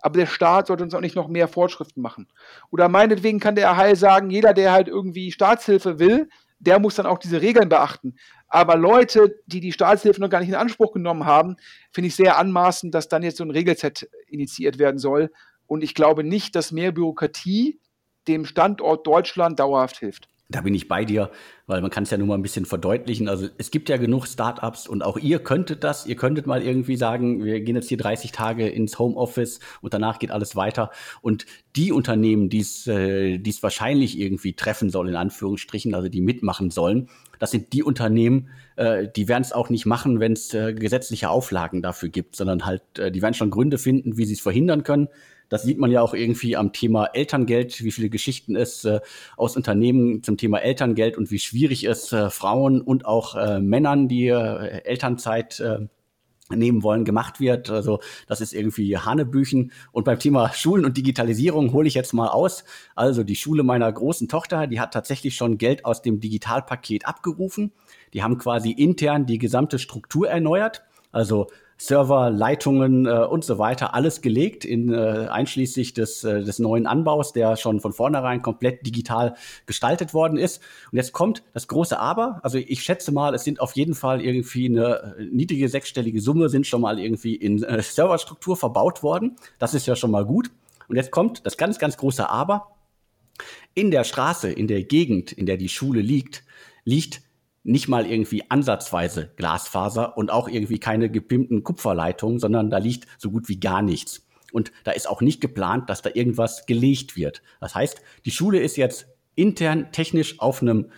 aber der Staat sollte uns auch nicht noch mehr Vorschriften machen. Oder meinetwegen kann der Heil sagen, jeder, der halt irgendwie Staatshilfe will, der muss dann auch diese Regeln beachten. Aber Leute, die die Staatshilfe noch gar nicht in Anspruch genommen haben, finde ich sehr anmaßend, dass dann jetzt so ein Regelset initiiert werden soll. Und ich glaube nicht, dass mehr Bürokratie dem Standort Deutschland dauerhaft hilft. Da bin ich bei dir, weil man kann es ja nur mal ein bisschen verdeutlichen. Also es gibt ja genug Startups und auch ihr könntet das. Ihr könntet mal irgendwie sagen, wir gehen jetzt hier 30 Tage ins Homeoffice und danach geht alles weiter. Und die Unternehmen, die es äh, es wahrscheinlich irgendwie treffen soll, in Anführungsstrichen, also die mitmachen sollen, das sind die Unternehmen, äh, die werden es auch nicht machen, wenn es äh, gesetzliche Auflagen dafür gibt, sondern halt, äh, die werden schon Gründe finden, wie sie es verhindern können. Das sieht man ja auch irgendwie am Thema Elterngeld, wie viele Geschichten es äh, aus Unternehmen zum Thema Elterngeld und wie schwierig es äh, Frauen und auch äh, Männern, die äh, Elternzeit äh, nehmen wollen, gemacht wird. Also das ist irgendwie Hanebüchen. Und beim Thema Schulen und Digitalisierung hole ich jetzt mal aus. Also die Schule meiner großen Tochter, die hat tatsächlich schon Geld aus dem Digitalpaket abgerufen. Die haben quasi intern die gesamte Struktur erneuert. Also Server, Leitungen äh, und so weiter, alles gelegt, in, äh, einschließlich des, äh, des neuen Anbaus, der schon von vornherein komplett digital gestaltet worden ist. Und jetzt kommt das große Aber. Also ich schätze mal, es sind auf jeden Fall irgendwie eine äh, niedrige sechsstellige Summe, sind schon mal irgendwie in äh, Serverstruktur verbaut worden. Das ist ja schon mal gut. Und jetzt kommt das ganz, ganz große Aber. In der Straße, in der Gegend, in der die Schule liegt, liegt nicht mal irgendwie ansatzweise Glasfaser und auch irgendwie keine gepimpten Kupferleitungen, sondern da liegt so gut wie gar nichts. Und da ist auch nicht geplant, dass da irgendwas gelegt wird. Das heißt, die Schule ist jetzt intern technisch auf einem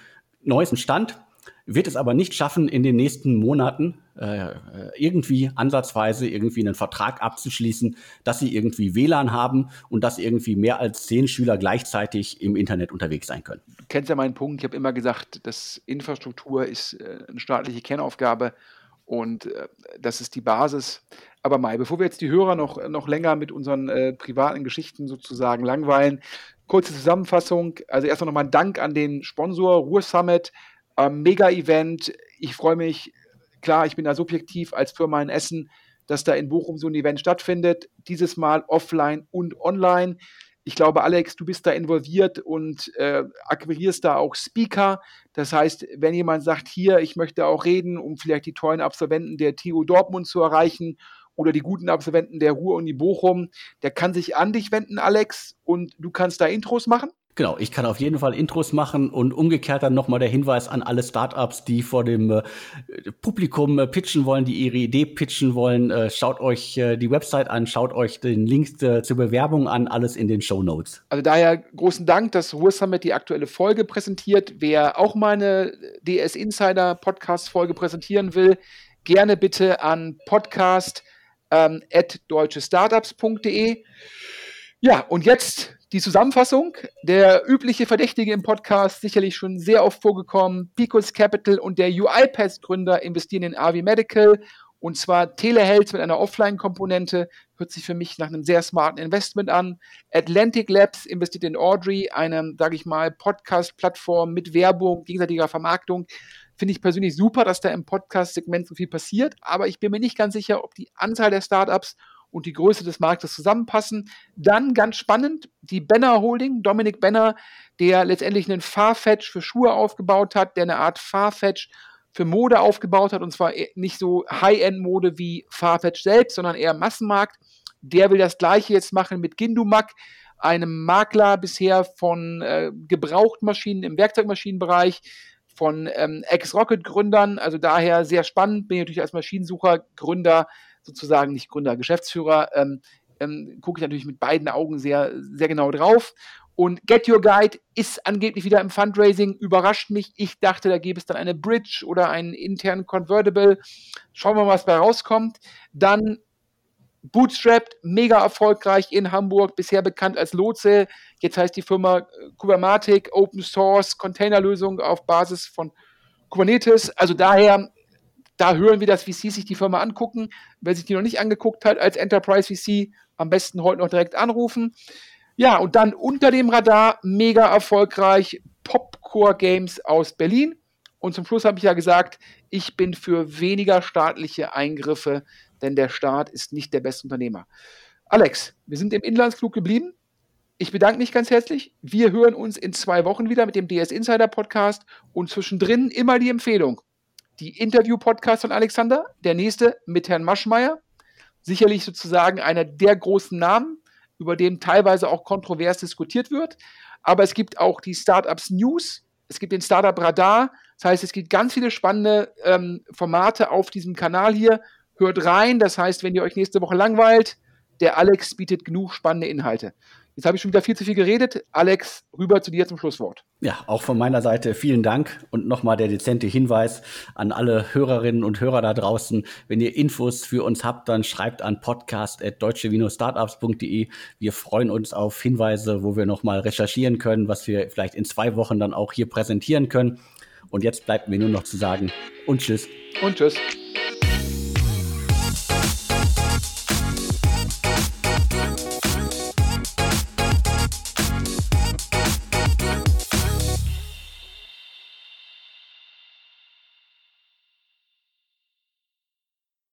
neuesten Stand, wird es aber nicht schaffen, in den nächsten Monaten äh, irgendwie ansatzweise irgendwie einen Vertrag abzuschließen, dass sie irgendwie WLAN haben und dass irgendwie mehr als zehn Schüler gleichzeitig im Internet unterwegs sein können. Du kennst ja meinen Punkt. Ich habe immer gesagt, dass Infrastruktur ist äh, eine staatliche Kernaufgabe und äh, das ist die Basis. Aber Mai, bevor wir jetzt die Hörer noch, noch länger mit unseren äh, privaten Geschichten sozusagen langweilen, kurze Zusammenfassung. Also erstmal nochmal ein Dank an den Sponsor Ruhr Summit. Ähm, Mega-Event. Ich freue mich Klar, ich bin da subjektiv als Firma in Essen, dass da in Bochum so ein Event stattfindet. Dieses Mal offline und online. Ich glaube, Alex, du bist da involviert und äh, akquirierst da auch Speaker. Das heißt, wenn jemand sagt, hier, ich möchte auch reden, um vielleicht die tollen Absolventen der TU Dortmund zu erreichen oder die guten Absolventen der Ruhr-Uni Bochum, der kann sich an dich wenden, Alex, und du kannst da Intros machen. Genau, ich kann auf jeden Fall Intros machen und umgekehrt dann nochmal der Hinweis an alle Startups, die vor dem äh, Publikum äh, pitchen wollen, die ihre Idee pitchen wollen. Äh, schaut euch äh, die Website an, schaut euch den Link äh, zur Bewerbung an, alles in den Show Notes. Also daher großen Dank, dass Ruhr Summit die aktuelle Folge präsentiert. Wer auch meine DS Insider Podcast Folge präsentieren will, gerne bitte an podcast ähm, at deutschestartups.de. Ja, und jetzt die Zusammenfassung, der übliche Verdächtige im Podcast, sicherlich schon sehr oft vorgekommen, Picos Capital und der UiPath-Gründer investieren in AV Medical. Und zwar Telehealth mit einer Offline-Komponente, hört sich für mich nach einem sehr smarten Investment an. Atlantic Labs investiert in Audrey, eine, sage ich mal, Podcast-Plattform mit Werbung, gegenseitiger Vermarktung. Finde ich persönlich super, dass da im Podcast-Segment so viel passiert, aber ich bin mir nicht ganz sicher, ob die Anzahl der Startups und die Größe des Marktes zusammenpassen. Dann ganz spannend, die Benner Holding, Dominik Benner, der letztendlich einen Farfetch für Schuhe aufgebaut hat, der eine Art Farfetch für Mode aufgebaut hat und zwar nicht so High-End-Mode wie Farfetch selbst, sondern eher Massenmarkt. Der will das gleiche jetzt machen mit Gindumac, einem Makler bisher von äh, Gebrauchtmaschinen im Werkzeugmaschinenbereich, von ähm, Ex-Rocket-Gründern, also daher sehr spannend, bin ich natürlich als Maschinensucher, Gründer sozusagen nicht Gründer, Geschäftsführer, ähm, ähm, gucke ich natürlich mit beiden Augen sehr, sehr genau drauf. Und Get Your Guide ist angeblich wieder im Fundraising, überrascht mich. Ich dachte, da gäbe es dann eine Bridge oder einen internen Convertible. Schauen wir mal, was da rauskommt. Dann Bootstrapped, mega erfolgreich in Hamburg, bisher bekannt als Lotse. Jetzt heißt die Firma äh, Kubermatic, Open Source, Containerlösung auf Basis von Kubernetes. Also daher da hören wir, dass VCs sich die Firma angucken. Wer sich die noch nicht angeguckt hat, als Enterprise VC, am besten heute noch direkt anrufen. Ja, und dann unter dem Radar mega erfolgreich Popcore Games aus Berlin. Und zum Schluss habe ich ja gesagt, ich bin für weniger staatliche Eingriffe, denn der Staat ist nicht der beste Unternehmer. Alex, wir sind im Inlandsflug geblieben. Ich bedanke mich ganz herzlich. Wir hören uns in zwei Wochen wieder mit dem DS Insider Podcast und zwischendrin immer die Empfehlung. Die Interview-Podcast von Alexander, der nächste mit Herrn Maschmeyer. Sicherlich sozusagen einer der großen Namen, über den teilweise auch kontrovers diskutiert wird. Aber es gibt auch die Startups News, es gibt den Startup Radar. Das heißt, es gibt ganz viele spannende ähm, Formate auf diesem Kanal hier. Hört rein. Das heißt, wenn ihr euch nächste Woche langweilt, der Alex bietet genug spannende Inhalte. Jetzt habe ich schon wieder viel zu viel geredet. Alex, rüber zu dir zum Schlusswort. Ja, auch von meiner Seite vielen Dank und nochmal der dezente Hinweis an alle Hörerinnen und Hörer da draußen. Wenn ihr Infos für uns habt, dann schreibt an podcast.deutsche-startups.de. Wir freuen uns auf Hinweise, wo wir nochmal recherchieren können, was wir vielleicht in zwei Wochen dann auch hier präsentieren können. Und jetzt bleibt mir nur noch zu sagen und tschüss. Und tschüss.